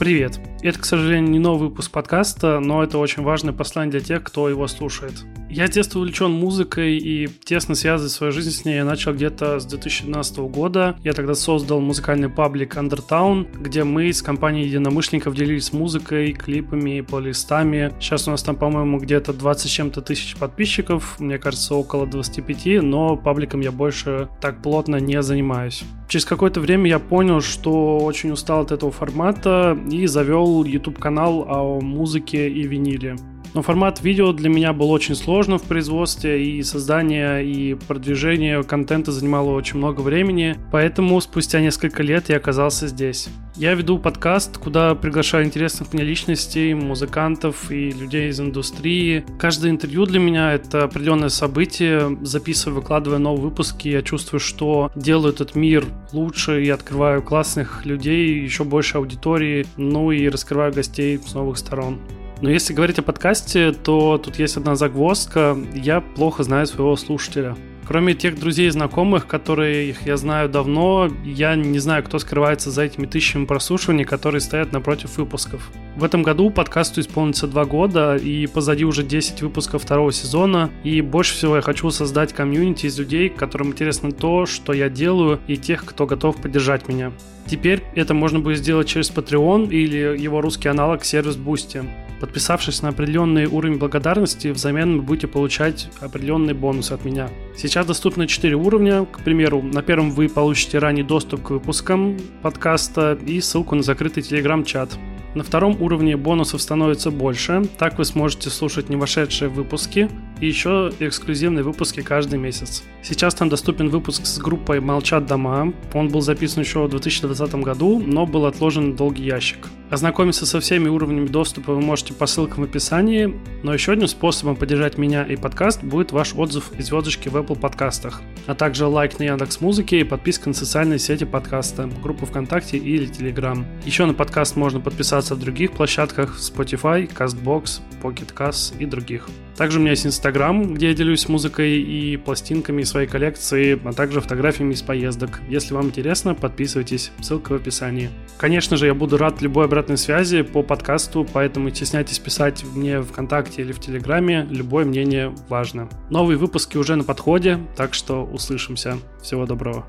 Привет! Это, к сожалению, не новый выпуск подкаста, но это очень важное послание для тех, кто его слушает. Я с детства увлечен музыкой и тесно связываю свою жизнь с ней я начал где-то с 2012 года. Я тогда создал музыкальный паблик Undertown, где мы с компанией единомышленников делились музыкой, клипами, плейлистами. Сейчас у нас там, по-моему, где-то 20 чем-то тысяч подписчиков, мне кажется, около 25, но пабликом я больше так плотно не занимаюсь. Через какое-то время я понял, что очень устал от этого формата и завел YouTube-канал о музыке и виниле. Но формат видео для меня был очень сложным в производстве, и создание и продвижение контента занимало очень много времени, поэтому спустя несколько лет я оказался здесь. Я веду подкаст, куда приглашаю интересных мне личностей, музыкантов и людей из индустрии. Каждое интервью для меня — это определенное событие. Записываю, выкладывая новые выпуски, я чувствую, что делаю этот мир лучше и открываю классных людей, еще больше аудитории, ну и раскрываю гостей с новых сторон. Но если говорить о подкасте, то тут есть одна загвоздка. Я плохо знаю своего слушателя. Кроме тех друзей и знакомых, которые их я знаю давно, я не знаю, кто скрывается за этими тысячами прослушиваний, которые стоят напротив выпусков. В этом году подкасту исполнится два года, и позади уже 10 выпусков второго сезона, и больше всего я хочу создать комьюнити из людей, которым интересно то, что я делаю, и тех, кто готов поддержать меня. Теперь это можно будет сделать через Patreon или его русский аналог сервис Boosty. Подписавшись на определенный уровень благодарности, взамен вы будете получать определенные бонусы от меня. Сейчас доступны 4 уровня. К примеру, на первом вы получите ранний доступ к выпускам подкаста и ссылку на закрытый телеграм-чат. На втором уровне бонусов становится больше, так вы сможете слушать не вошедшие выпуски и еще эксклюзивные выпуски каждый месяц. Сейчас там доступен выпуск с группой «Молчат дома». Он был записан еще в 2020 году, но был отложен в долгий ящик. Ознакомиться со всеми уровнями доступа вы можете по ссылкам в описании, но еще одним способом поддержать меня и подкаст будет ваш отзыв и звездочки в Apple подкастах, а также лайк на Яндекс Музыке и подписка на социальные сети подкаста, группу ВКонтакте или Telegram. Еще на подкаст можно подписаться в других площадках Spotify, CastBox, Pocket Cast и других. Также у меня есть Инстаграм, где я делюсь музыкой и пластинками своей коллекции, а также фотографиями из поездок. Если вам интересно, подписывайтесь, ссылка в описании. Конечно же, я буду рад любой обратной связи по подкасту, поэтому не стесняйтесь писать мне в ВКонтакте или в Телеграме, любое мнение важно. Новые выпуски уже на подходе, так что услышимся. Всего доброго.